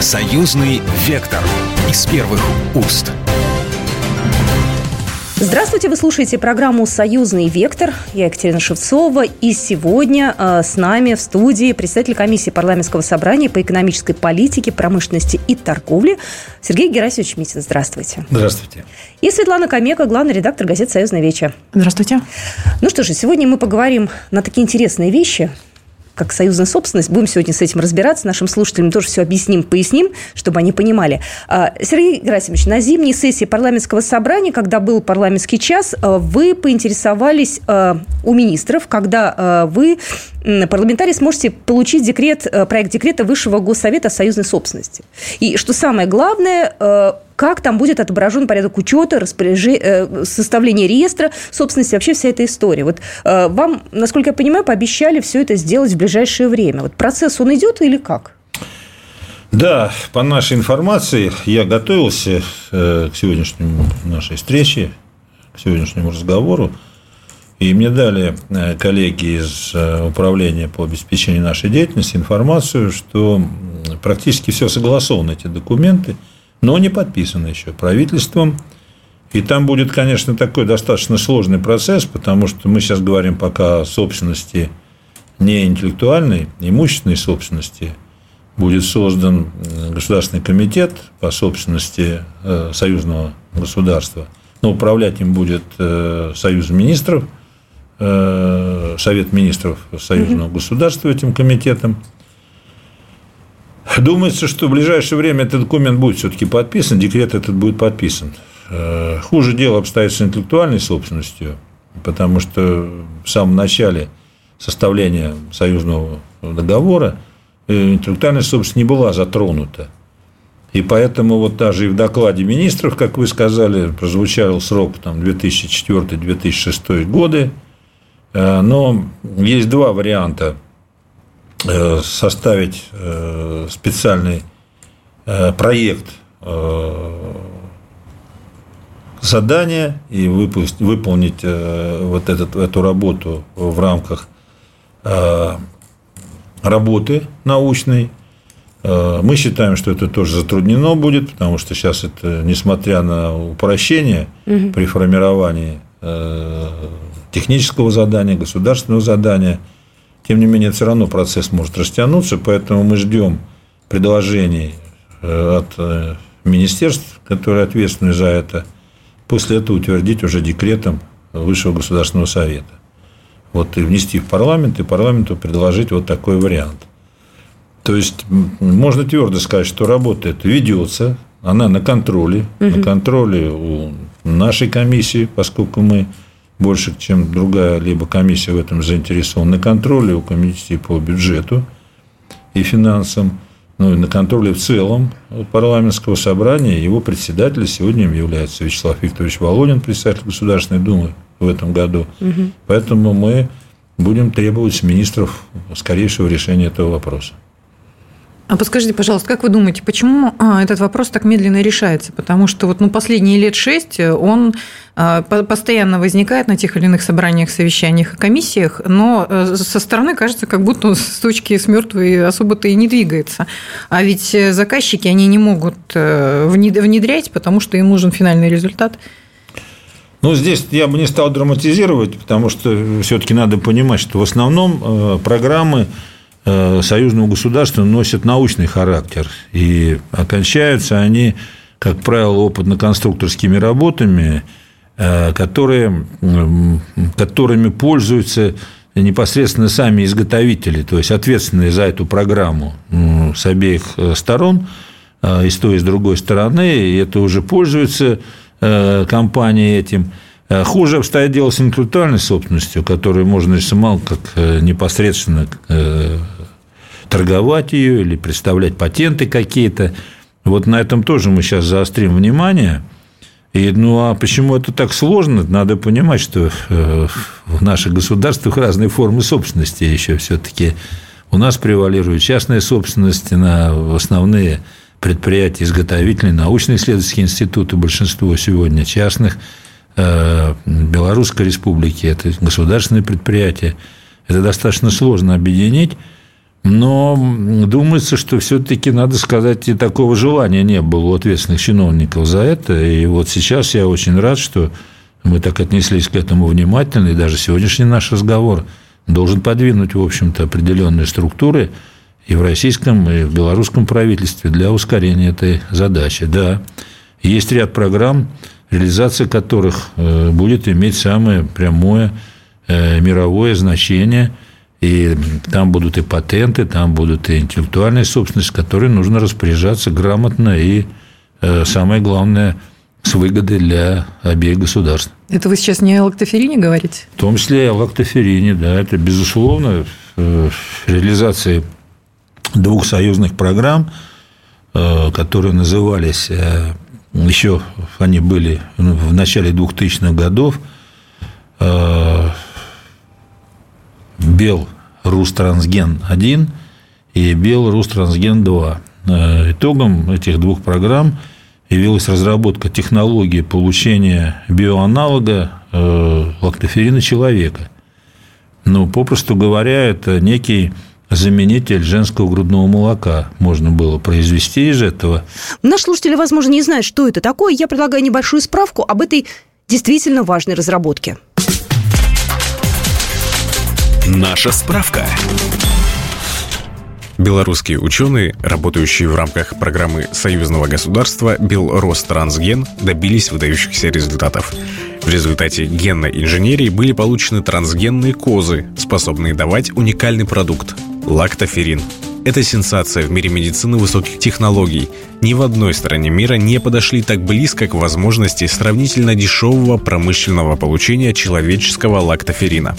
Союзный вектор из первых уст. Здравствуйте, вы слушаете программу «Союзный вектор». Я Екатерина Шевцова. И сегодня э, с нами в студии представитель комиссии парламентского собрания по экономической политике, промышленности и торговле Сергей Герасимович Митин. Здравствуйте. Здравствуйте. И Светлана Камека, главный редактор газеты «Союзная вечер». Здравствуйте. Ну что же, сегодня мы поговорим на такие интересные вещи – как союзная собственность. Будем сегодня с этим разбираться. Нашим слушателям тоже все объясним, поясним, чтобы они понимали. А, Сергей Герасимович, на зимней сессии парламентского собрания, когда был парламентский час, а, вы поинтересовались а, у министров, когда вы, парламентарий, сможете получить декрет, проект декрета Высшего Госсовета союзной собственности. И что самое главное, как там будет отображен порядок учета, э, составления реестра собственности, вообще вся эта история. Вот э, вам, насколько я понимаю, пообещали все это сделать в ближайшее время. Вот процесс, он идет или как? Да, по нашей информации, я готовился э, к сегодняшнему нашей встрече, к сегодняшнему разговору, и мне дали коллеги из управления по обеспечению нашей деятельности информацию, что практически все согласовано, эти документы – но не подписано еще правительством. И там будет, конечно, такой достаточно сложный процесс, потому что мы сейчас говорим пока о собственности не интеллектуальной, имущественной собственности. Будет создан Государственный комитет по собственности э, союзного государства. Но управлять им будет э, Союз министров, э, Совет министров союзного государства этим комитетом. Думается, что в ближайшее время этот документ будет все-таки подписан, декрет этот будет подписан. Э, хуже дело обстоит с интеллектуальной собственностью, потому что в самом начале составления союзного договора э, интеллектуальная собственность не была затронута. И поэтому вот даже и в докладе министров, как вы сказали, прозвучал срок там, 2004-2006 годы. Э, но есть два варианта Э, составить э, специальный проект задания и выполнить вот этот, эту работу в рамках работы научной. Мы считаем, что это тоже затруднено будет, потому что сейчас это, несмотря на упрощение угу. при формировании технического задания, государственного задания – тем не менее, все равно процесс может растянуться, поэтому мы ждем предложений э, от э, министерств, которые ответственны за это, после этого утвердить уже декретом Высшего государственного совета. Вот и внести в парламент, и парламенту предложить вот такой вариант. То есть можно твердо сказать, что работа эта ведется, она на контроле, угу. на контроле у нашей комиссии, поскольку мы больше, чем другая либо комиссия в этом заинтересована, на контроле у комиссии по бюджету и финансам, ну и на контроле в целом парламентского собрания. Его председателем сегодня является Вячеслав Викторович Володин, председатель Государственной Думы в этом году. Угу. Поэтому мы будем требовать с министров скорейшего решения этого вопроса. А подскажите, пожалуйста, как вы думаете, почему а, этот вопрос так медленно решается? Потому что вот ну, последние лет шесть он а, постоянно возникает на тех или иных собраниях, совещаниях и комиссиях, но э, со стороны кажется, как будто с точки с мертвой особо-то и не двигается. А ведь заказчики, они не могут э, внедрять, потому что им нужен финальный результат. Ну, здесь я бы не стал драматизировать, потому что все-таки надо понимать, что в основном э, программы Э, союзного государства носят научный характер, и окончаются они, как правило, опытно-конструкторскими работами, э, которые, которыми пользуются непосредственно сами изготовители, то есть ответственные за эту программу с обеих э, сторон, и с той, и с другой стороны, и это уже пользуются компании этим. Хуже обстоит дело с интеллектуальной собственностью, которую можно самому как непосредственно торговать ее или представлять патенты какие-то. Вот на этом тоже мы сейчас заострим внимание. И, ну а почему это так сложно? Надо понимать, что э, в наших государствах разные формы собственности еще все-таки. У нас превалирует частная собственность на основные предприятия изготовительные, научно-исследовательские институты, большинство сегодня частных. Э, Белорусской республики – это государственные предприятия. Это достаточно сложно объединить. Но думается, что все-таки, надо сказать, и такого желания не было у ответственных чиновников за это. И вот сейчас я очень рад, что мы так отнеслись к этому внимательно, и даже сегодняшний наш разговор должен подвинуть, в общем-то, определенные структуры и в российском, и в белорусском правительстве для ускорения этой задачи. Да, есть ряд программ, реализация которых э, будет иметь самое прямое э, мировое значение – и там будут и патенты, там будут и интеллектуальная собственность, которой нужно распоряжаться грамотно и, э, самое главное, с выгодой для обеих государств. Это вы сейчас не о лактоферине говорите? В том числе и о лактоферине, да. Это, безусловно, реализация двух союзных программ, которые назывались, еще они были в начале 2000-х годов, Бел Рустрансген-1 и Бел Рустрансген-2. Э, итогом этих двух программ явилась разработка технологии получения биоаналога э, лактоферина человека. Ну, попросту говоря, это некий заменитель женского грудного молока можно было произвести из этого. Наши слушатели, возможно, не знают, что это такое. Я предлагаю небольшую справку об этой действительно важной разработке. Наша справка. Белорусские ученые, работающие в рамках программы союзного государства Белространсген, добились выдающихся результатов. В результате генной инженерии были получены трансгенные козы, способные давать уникальный продукт – лактоферин. Это сенсация в мире медицины высоких технологий. Ни в одной стране мира не подошли так близко к возможности сравнительно дешевого промышленного получения человеческого лактоферина.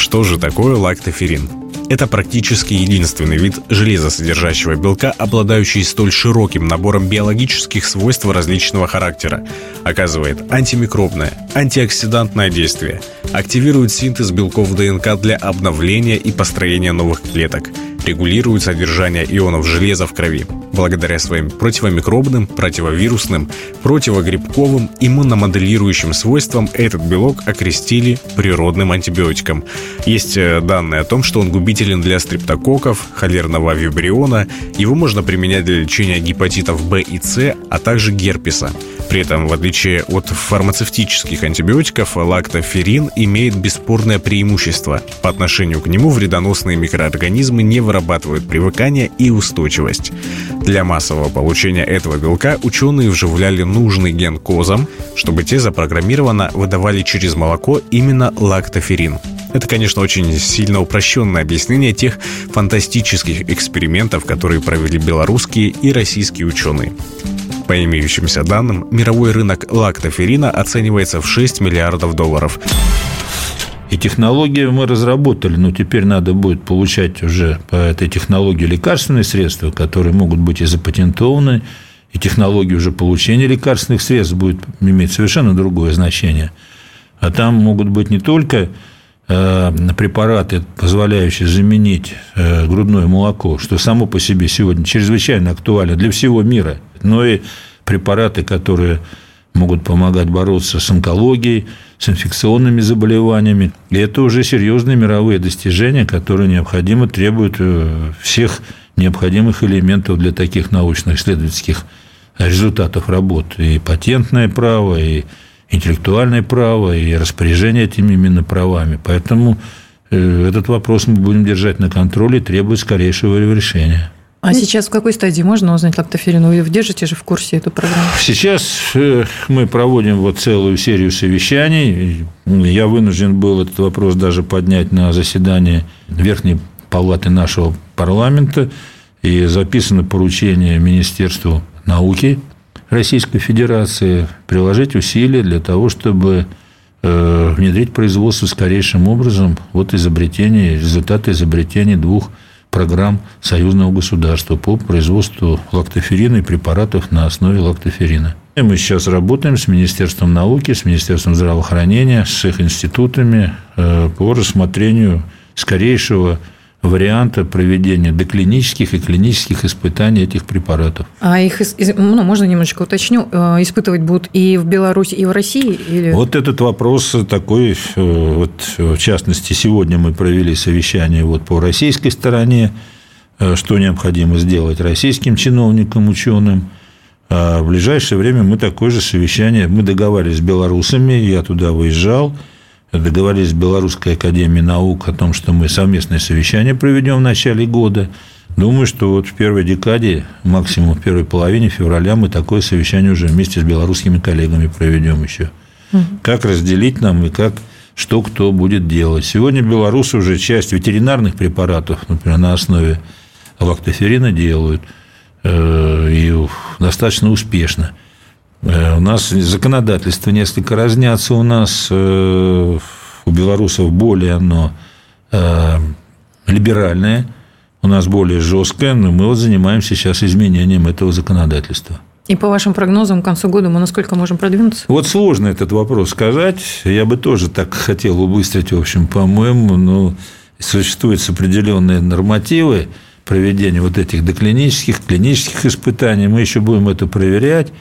Что же такое лактоферин? Это практически единственный вид железосодержащего белка, обладающий столь широким набором биологических свойств различного характера. Оказывает антимикробное, антиоксидантное действие, активирует синтез белков ДНК для обновления и построения новых клеток – регулирует содержание ионов железа в крови. Благодаря своим противомикробным, противовирусным, противогрибковым, иммуномоделирующим свойствам этот белок окрестили природным антибиотиком. Есть э, данные о том, что он губителен для стрептококков, холерного вибриона, его можно применять для лечения гепатитов В и С, а также герпеса. При этом, в отличие от фармацевтических антибиотиков, лактоферин имеет бесспорное преимущество. По отношению к нему вредоносные микроорганизмы не вырабатывают привыкание и устойчивость. Для массового получения этого белка ученые вживляли нужный ген козам, чтобы те запрограммированно выдавали через молоко именно лактоферин. Это, конечно, очень сильно упрощенное объяснение тех фантастических экспериментов, которые провели белорусские и российские ученые. По имеющимся данным, мировой рынок лактоферина оценивается в 6 миллиардов долларов. И технологию мы разработали, но теперь надо будет получать уже по этой технологии лекарственные средства, которые могут быть и запатентованы, и технология уже получения лекарственных средств будет иметь совершенно другое значение. А там могут быть не только препараты, позволяющие заменить э, грудное молоко, что само по себе сегодня чрезвычайно актуально для всего мира – но и препараты, которые могут помогать бороться с онкологией, с инфекционными заболеваниями. И это уже серьезные мировые достижения, которые необходимо требуют э, всех необходимых элементов для таких научно-исследовательских результатов работы. И патентное право, и интеллектуальное право, и распоряжение этими именно правами. Поэтому э, этот вопрос мы будем держать на контроле и требует скорейшего решения. А сейчас в какой стадии можно узнать лактоферин? Вы держите же в курсе эту программу? Сейчас э, мы проводим вот целую серию совещаний. Я вынужден был этот вопрос даже поднять на заседании Верхней палаты нашего парламента. И записано поручение Министерству науки Российской Федерации приложить усилия для того, чтобы э, внедрить производство скорейшим образом вот изобретение, результаты изобретения двух программ союзного государства по производству лактоферина и препаратов на основе лактоферина. И мы сейчас работаем с Министерством науки, с Министерством здравоохранения, с их институтами э, по рассмотрению скорейшего варианта проведения доклинических и клинических испытаний этих препаратов. А их, ну, можно немножечко уточню, э, испытывать будут и в Беларуси, и в России? Или... Вот этот вопрос такой, э, вот, в частности, сегодня мы провели совещание вот по российской стороне, что необходимо сделать российским чиновникам, ученым. А в ближайшее время мы такое же совещание, мы договаривались с белорусами, я туда выезжал, договорились с Белорусской академией наук о том, что мы совместное совещание проведем в начале года. Думаю, что вот в первой декаде, максимум в первой половине февраля мы такое совещание уже вместе с белорусскими коллегами проведем еще. Угу. Как разделить нам и как что кто будет делать. Сегодня белорусы уже часть ветеринарных препаратов, например, на основе лактоферина делают, э, и достаточно успешно. Э, у нас законодательство несколько разнятся у нас, э, у белорусов более оно либеральное, у нас более жесткое, но мы вот занимаемся сейчас изменением этого законодательства. И по вашим прогнозам, к концу года мы насколько можем продвинуться? Вот сложно этот вопрос сказать. Я бы тоже так хотел убыстрить, в общем, по-моему, но существуют определенные нормативы проведения вот этих доклинических, клинических испытаний. Мы еще будем это проверять, э,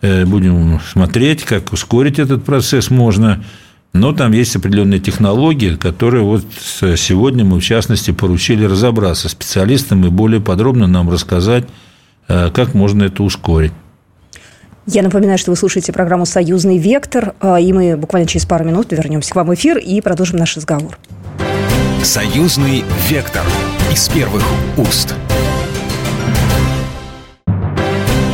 будем смотреть, как ускорить этот процесс можно. Но там есть определенные технологии, которые вот сегодня мы, в частности, поручили разобраться специалистам и более подробно нам рассказать, э, как можно это ускорить. Я напоминаю, что вы слушаете программу «Союзный вектор», а, и мы буквально через пару минут вернемся к вам в эфир и продолжим наш разговор. «Союзный вектор» из первых уст.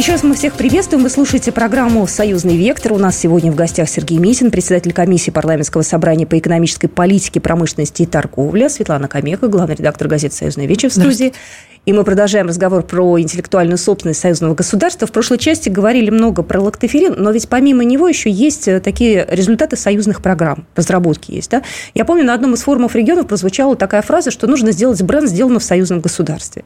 Еще раз мы всех приветствуем. Вы слушаете программу «Союзный вектор». У нас сегодня в гостях Сергей Митин, председатель комиссии парламентского собрания по экономической политике, промышленности и торговле, Светлана Камека, главный редактор газеты «Союзный вечер» в студии. И мы продолжаем разговор про интеллектуальную собственность союзного государства. В прошлой части говорили много про лактоферин, но ведь помимо него еще есть э, такие результаты союзных программ, разработки есть. Да? Я помню, на одном из форумов регионов прозвучала такая фраза, что нужно сделать бренд, сделанный в союзном государстве.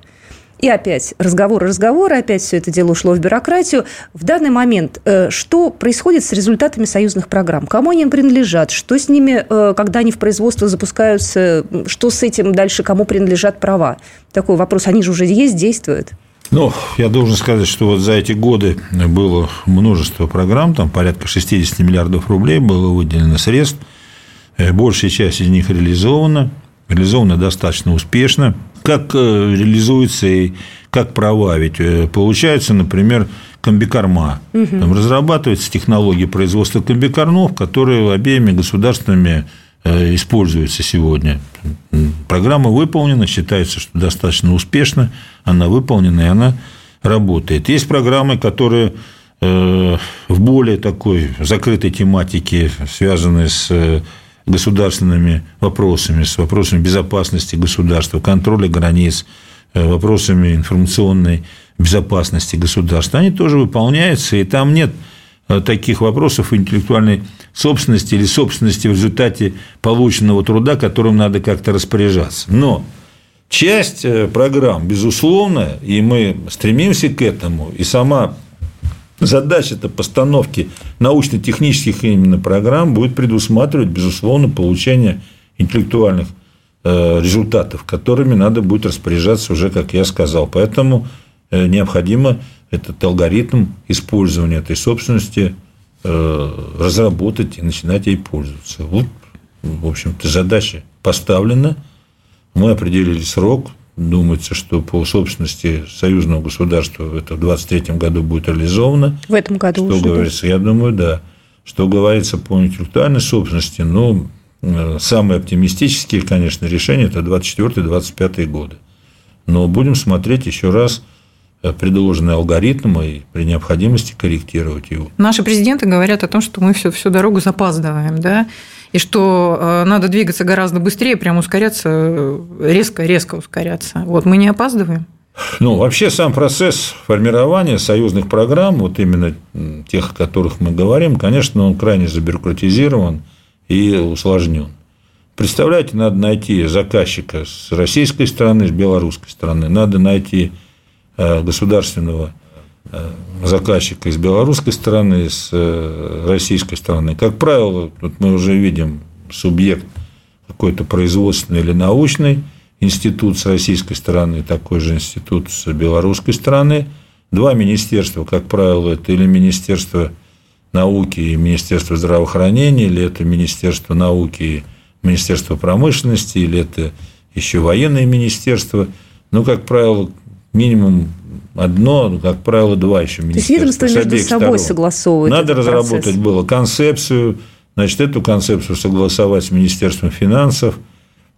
И опять разговоры, разговоры, опять все это дело ушло в бюрократию. В данный момент э, что происходит с результатами союзных программ? Кому они принадлежат? Что с ними, э, когда они в производство запускаются? Что с этим дальше? Кому принадлежат права? Такой вопрос. Они же уже есть, действуют? Ну, я должен сказать, что вот за эти годы было множество программ, там порядка 60 миллиардов рублей было выделено средств. Э, большая часть из них реализована, реализована достаточно успешно как э, реализуется и как права. Ведь э, получается, например, комбикорма. Угу. Там разрабатывается технология производства комбикормов, которые обеими государствами э, используются сегодня. Программа выполнена, считается, что достаточно успешно, она выполнена, и она работает. Есть программы, которые в более такой закрытой тематике, связанные с государственными вопросами, с вопросами безопасности государства, контроля границ, э, вопросами информационной безопасности государства, они тоже выполняются, и там нет э, таких вопросов интеллектуальной собственности или собственности в результате полученного труда, которым надо как-то распоряжаться. Но часть э, программ, безусловно, и мы стремимся к этому, и сама задача-то постановки научно-технических именно программ будет предусматривать, безусловно, получение интеллектуальных э, результатов, которыми надо будет распоряжаться уже, как я сказал. Поэтому э, необходимо этот алгоритм использования этой собственности э, разработать и начинать ей пользоваться. Вот, в общем-то, задача поставлена. Мы определили срок, Думается, что по собственности союзного государства это в 2023 году будет реализовано. В этом году Что уже, говорится, да? я думаю, да. Что говорится по интеллектуальной собственности, ну, э, самые оптимистические, конечно, решения – это 24-25 годы. Но будем смотреть еще раз э, предложенный алгоритм и при необходимости корректировать его. Наши президенты говорят о том, что мы всю, всю дорогу запаздываем, да, и что э, надо двигаться гораздо быстрее, прям ускоряться, резко-резко ускоряться. Вот мы не опаздываем. Ну, вообще сам процесс формирования союзных программ, вот именно тех, о которых мы говорим, конечно, он крайне забюрократизирован и усложнен. Представляете, надо найти заказчика с российской стороны, с белорусской стороны, надо найти э, государственного Э, заказчика из белорусской стороны, с э, российской стороны. Как правило, тут мы уже видим субъект какой-то производственный или научный институт с российской стороны, такой же институт с белорусской стороны. Два министерства, как правило, это или Министерство науки и Министерство здравоохранения, или это Министерство науки и Министерство промышленности, или это еще военное министерство. Ну, как правило, минимум одно, ну, как правило, два еще министерства. То есть ведомства между собой сторон. согласовывают Надо разработать процесс. было концепцию, значит, эту концепцию согласовать с Министерством финансов,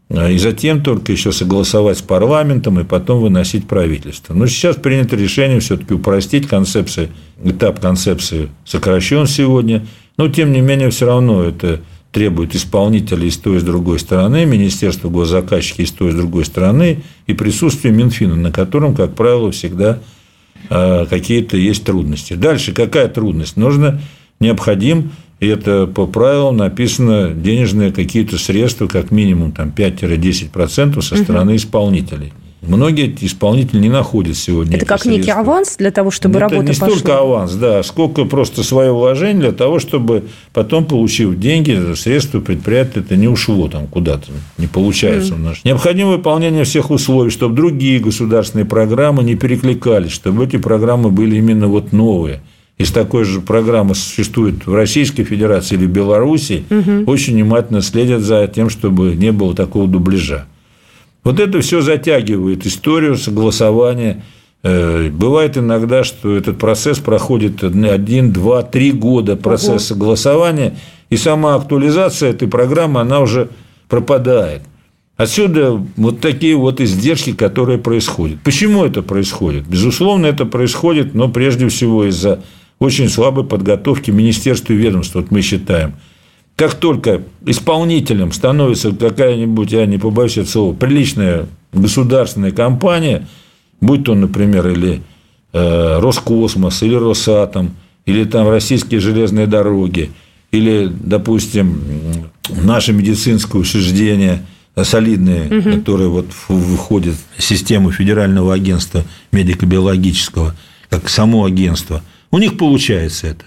а, и затем только еще согласовать с парламентом и потом выносить правительство. Но сейчас принято решение все-таки упростить концепцию, этап концепции сокращен сегодня, но тем не менее все равно это требует исполнителей с той и с другой стороны, Министерства госзаказчики с той и с другой стороны, и присутствие Минфина, на котором, как правило, всегда а, какие-то есть трудности. Дальше какая трудность? Нужно, необходим, и это по правилам написано, денежные какие-то средства, как минимум там, 5-10% со стороны исполнителей. Многие исполнители не находят сегодня. Это как средства. некий аванс для того, чтобы это работа не пошла? столько аванс, да, сколько просто свое вложение для того, чтобы потом, получив деньги, средства предприятия это не ушло там куда-то, не получается mm. у нас. Необходимо выполнение всех условий, чтобы другие государственные программы не перекликались, чтобы эти программы были именно вот новые. Если такой же программы существует в Российской Федерации или Беларуси, угу. очень внимательно следят за тем, чтобы не было такого дубляжа. Вот это все затягивает историю согласования. Э, бывает иногда, что этот процесс проходит один, два, три года процесс согласования, и сама актуализация этой программы, она уже пропадает. Отсюда вот такие вот издержки, которые происходят. Почему это происходит? Безусловно, это происходит, но прежде всего из-за очень слабой подготовки министерства и ведомств, вот мы считаем – как только исполнителем становится какая-нибудь, я не побоюсь этого слова, приличная государственная компания, будь то, например, или э, Роскосмос, или Росатом, или там российские железные дороги, или, допустим, наше медицинское учреждение солидные, угу. которые вот выходят в систему Федерального агентства медико-биологического, как само агентство, у них получается это.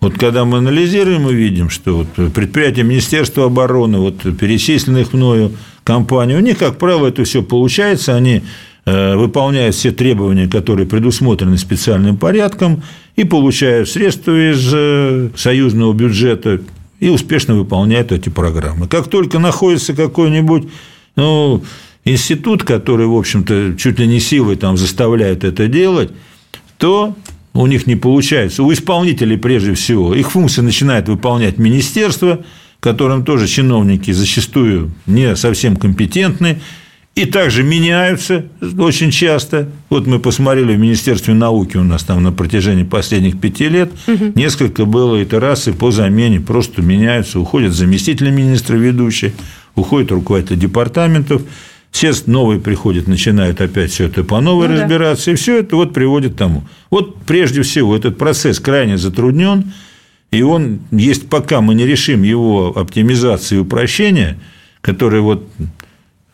Вот когда мы анализируем и видим, что вот предприятия Министерства обороны, вот перечисленных мною компаний, у них, как правило, это все получается, они э, выполняют все требования, которые предусмотрены специальным порядком, и получают средства из э, союзного бюджета и успешно выполняют эти программы. Как только находится какой-нибудь ну, институт, который, в общем-то, чуть ли не силой там заставляет это делать, то у них не получается. У исполнителей прежде всего. Их функции начинает выполнять министерство, которым тоже чиновники зачастую не совсем компетентны, и также меняются очень часто. Вот мы посмотрели в Министерстве науки у нас там на протяжении последних пяти лет угу. несколько было итераций по замене, просто меняются, уходят заместители министра ведущие, уходят руководители департаментов. Все новые приходят, начинают опять все это по новой ну, разбираться, да. и все это вот приводит к тому. Вот прежде всего этот процесс крайне затруднен, и он есть, пока мы не решим его оптимизации и упрощения, который вот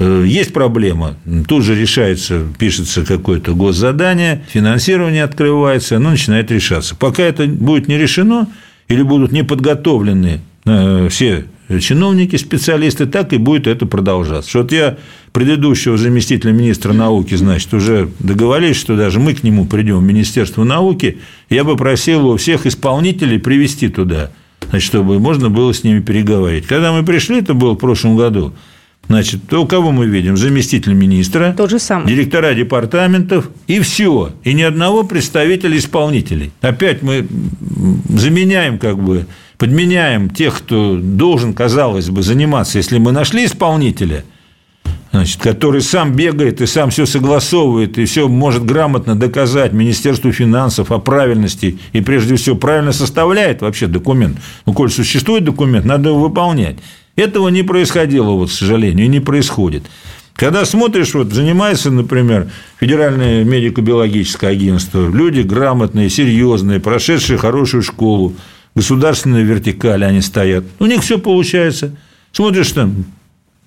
э, есть проблема, тут же решается, пишется какое-то госзадание, финансирование открывается, оно начинает решаться. Пока это будет не решено или будут не подготовлены э, все чиновники, специалисты, так и будет это продолжаться. Вот я предыдущего заместителя министра науки, значит, уже договорились, что даже мы к нему придем в Министерство науки, я бы просил у всех исполнителей привести туда, значит, чтобы можно было с ними переговорить. Когда мы пришли, это было в прошлом году, Значит, то у кого мы видим? Заместитель министра, Тот же самый. директора департаментов, и все. И ни одного представителя исполнителей. Опять мы заменяем как бы подменяем тех, кто должен, казалось бы, заниматься, если мы нашли исполнителя, значит, который сам бегает и сам все согласовывает, и все может грамотно доказать Министерству финансов о правильности, и прежде всего правильно составляет вообще документ. Ну, коль существует документ, надо его выполнять. Этого не происходило, вот, к сожалению, и не происходит. Когда смотришь, вот занимается, например, Федеральное медико-биологическое агентство, люди грамотные, серьезные, прошедшие хорошую школу, государственная вертикаль они стоят. У них все получается. Смотришь там,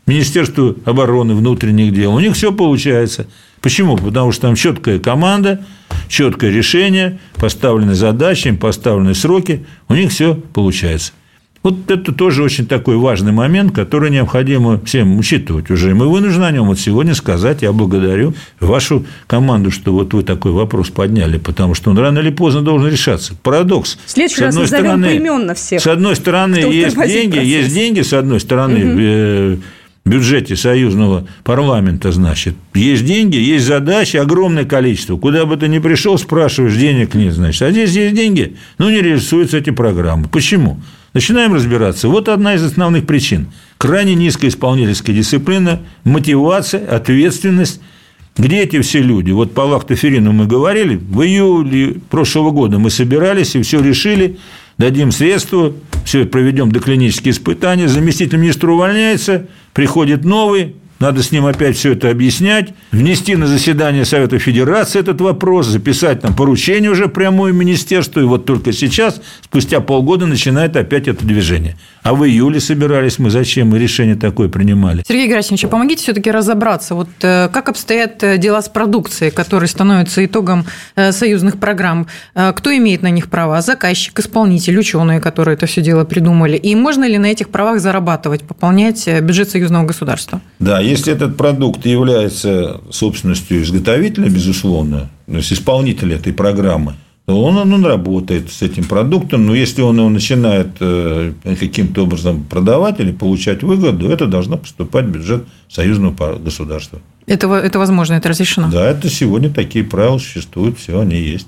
Министерство обороны, внутренних дел, у них все получается. Почему? Потому что там четкая команда, четкое решение, поставлены задачи, поставлены сроки, у них все получается. Вот это тоже очень такой важный момент, который необходимо всем учитывать уже. И мы вынуждены о нем вот сегодня сказать. Я благодарю вашу команду, что вот вы такой вопрос подняли, потому что он рано или поздно должен решаться. Парадокс. В следующий раз назовем стороны, поименно всех. С одной стороны, есть деньги, процесс. есть деньги, с одной стороны, угу бюджете союзного парламента, значит, есть деньги, есть задачи, огромное количество. Куда бы ты ни пришел, спрашиваешь, денег нет, значит. А здесь есть деньги, но не реализуются эти программы. Почему? Начинаем разбираться. Вот одна из основных причин. Крайне низкая исполнительская дисциплина, мотивация, ответственность. Где эти все люди? Вот по лактоферину мы говорили, в июле прошлого года мы собирались и все решили, дадим средства, все проведем доклинические испытания, заместитель министра увольняется, приходит новый, надо с ним опять все это объяснять, внести на заседание Совета Федерации этот вопрос, записать там поручение уже прямое министерству, и вот только сейчас, спустя полгода, начинает опять это движение. А в июле собирались мы зачем? Мы решение такое принимали. Сергей Герасимович, а помогите все-таки разобраться, вот э, как обстоят э, дела с продукцией, которая становится итогом э, союзных программ? Кто имеет на них права? Заказчик, исполнитель, ученые, которые это все дело придумали? И можно ли на этих правах зарабатывать, пополнять бюджет союзного государства? Да, если этот продукт является собственностью изготовителя, безусловно, то есть исполнителя этой программы, то он, он работает с этим продуктом, но если он его начинает э, каким-то образом продавать или получать выгоду, это должно поступать в бюджет союзного государства. Это, это возможно, это разрешено? Да, это сегодня такие правила существуют, все они есть.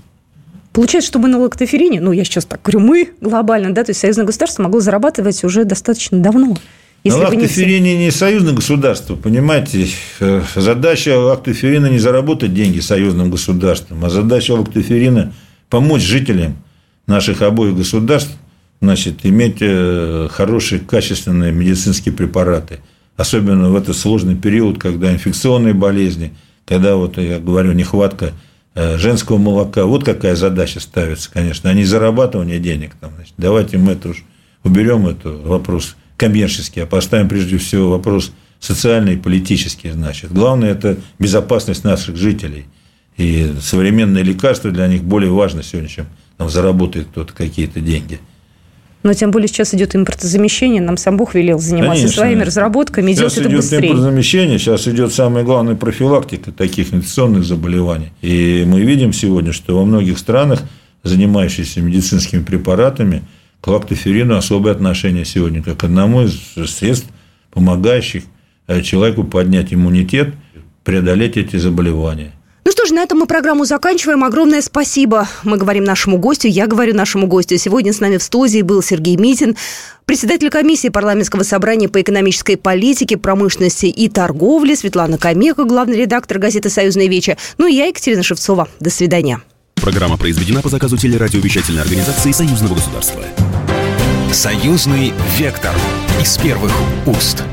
Получается, что мы на лактоферине, ну, я сейчас так говорю, мы глобально, да, то есть союзное государство могло зарабатывать уже достаточно давно. Если Но Лактоферини не, союзное государство, понимаете? Э, задача Лактоферина не заработать деньги союзным государством, а задача Лактоферина – помочь жителям наших обоих государств значит, иметь э, хорошие, качественные медицинские препараты. Особенно в этот сложный период, когда инфекционные болезни, когда, вот я говорю, нехватка э, женского молока. Вот какая задача ставится, конечно, а не зарабатывание денег. Там, значит. Давайте мы это уж уберем этот вопрос коммерческий, а поставим прежде всего вопрос социальный и политический, значит. Главное – это безопасность наших жителей. И современные лекарства для них более важны сегодня, чем там, заработает кто-то какие-то деньги. Но тем более сейчас идет импортозамещение, нам сам Бог велел заниматься Конечно. своими разработками, сейчас идет это быстрее. Идет импортозамещение, сейчас идет самая главная профилактика таких инфекционных заболеваний. И мы видим сегодня, что во многих странах, занимающиеся медицинскими препаратами, к лактоферину особое отношение сегодня, как одному из средств, помогающих э, человеку поднять иммунитет, преодолеть эти заболевания. Ну что ж, на этом мы программу заканчиваем. Огромное спасибо. Мы говорим нашему гостю, я говорю нашему гостю. Сегодня с нами в студии был Сергей Митин, председатель комиссии парламентского собрания по экономической политике, промышленности и торговле, Светлана Камеха, главный редактор газеты «Союзная веча». Ну и я, Екатерина Шевцова. До свидания. Программа произведена по заказу телерадиовещательной организации Союзного государства. Союзный вектор из первых уст.